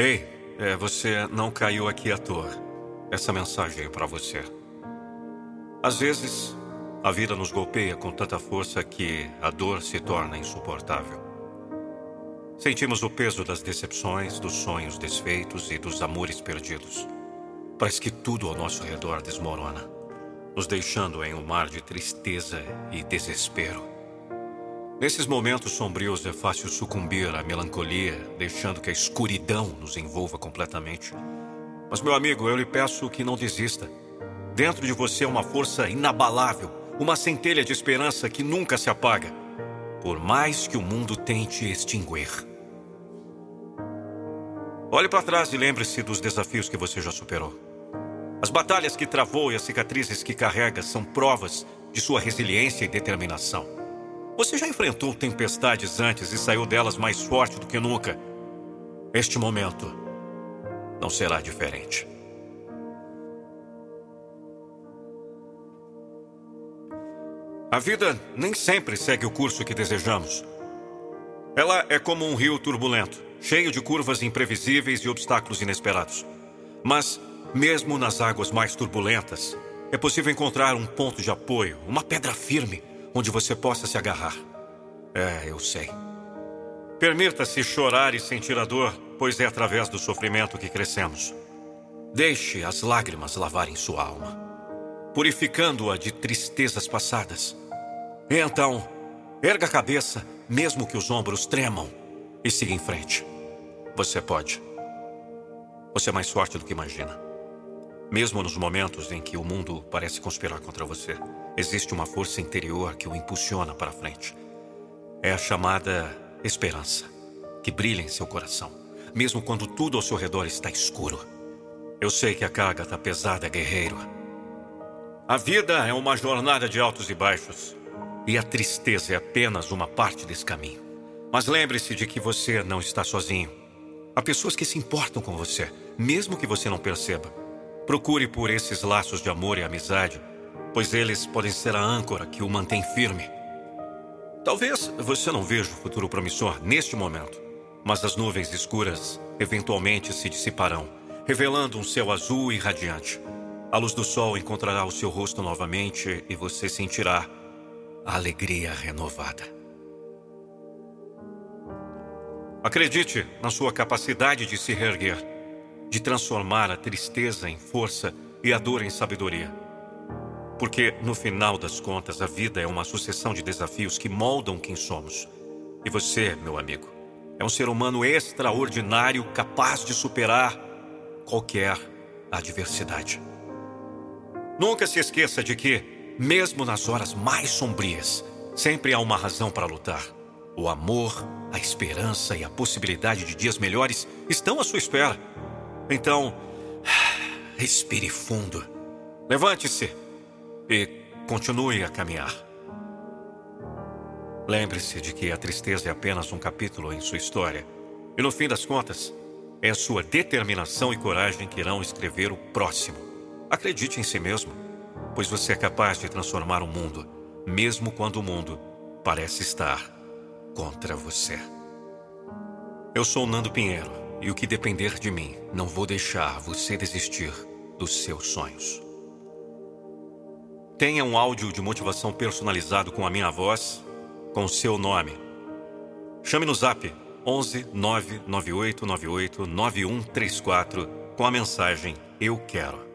Ei, é, você não caiu aqui à toa. Essa mensagem é para você. Às vezes, a vida nos golpeia com tanta força que a dor se torna insuportável. Sentimos o peso das decepções, dos sonhos desfeitos e dos amores perdidos. Parece que tudo ao nosso redor desmorona, nos deixando em um mar de tristeza e desespero. Nesses momentos sombrios é fácil sucumbir à melancolia, deixando que a escuridão nos envolva completamente. Mas, meu amigo, eu lhe peço que não desista. Dentro de você é uma força inabalável, uma centelha de esperança que nunca se apaga, por mais que o mundo tente extinguir. Olhe para trás e lembre-se dos desafios que você já superou. As batalhas que travou e as cicatrizes que carrega são provas de sua resiliência e determinação. Você já enfrentou tempestades antes e saiu delas mais forte do que nunca. Este momento não será diferente. A vida nem sempre segue o curso que desejamos. Ela é como um rio turbulento, cheio de curvas imprevisíveis e obstáculos inesperados. Mas, mesmo nas águas mais turbulentas, é possível encontrar um ponto de apoio, uma pedra firme onde você possa se agarrar. É, eu sei. Permita-se chorar e sentir a dor, pois é através do sofrimento que crescemos. Deixe as lágrimas lavarem sua alma purificando-a de tristezas passadas. Então, erga a cabeça, mesmo que os ombros tremam, e siga em frente. Você pode. Você é mais forte do que imagina. Mesmo nos momentos em que o mundo parece conspirar contra você, existe uma força interior que o impulsiona para frente. É a chamada esperança, que brilha em seu coração, mesmo quando tudo ao seu redor está escuro. Eu sei que a carga está pesada, guerreiro. A vida é uma jornada de altos e baixos. E a tristeza é apenas uma parte desse caminho. Mas lembre-se de que você não está sozinho. Há pessoas que se importam com você, mesmo que você não perceba. Procure por esses laços de amor e amizade, pois eles podem ser a âncora que o mantém firme. Talvez você não veja o futuro promissor neste momento, mas as nuvens escuras eventualmente se dissiparão, revelando um céu azul e radiante. A luz do sol encontrará o seu rosto novamente e você sentirá a alegria renovada. Acredite na sua capacidade de se reerguer, de transformar a tristeza em força e a dor em sabedoria. Porque, no final das contas, a vida é uma sucessão de desafios que moldam quem somos. E você, meu amigo, é um ser humano extraordinário capaz de superar qualquer adversidade. Nunca se esqueça de que, mesmo nas horas mais sombrias, sempre há uma razão para lutar. O amor, a esperança e a possibilidade de dias melhores estão à sua espera. Então, respire fundo. Levante-se e continue a caminhar. Lembre-se de que a tristeza é apenas um capítulo em sua história. E no fim das contas, é sua determinação e coragem que irão escrever o próximo. Acredite em si mesmo, pois você é capaz de transformar o mundo, mesmo quando o mundo parece estar contra você. Eu sou Nando Pinheiro e o que depender de mim, não vou deixar você desistir dos seus sonhos. Tenha um áudio de motivação personalizado com a minha voz, com o seu nome. Chame no zap 11 99898 9134 com a mensagem Eu Quero.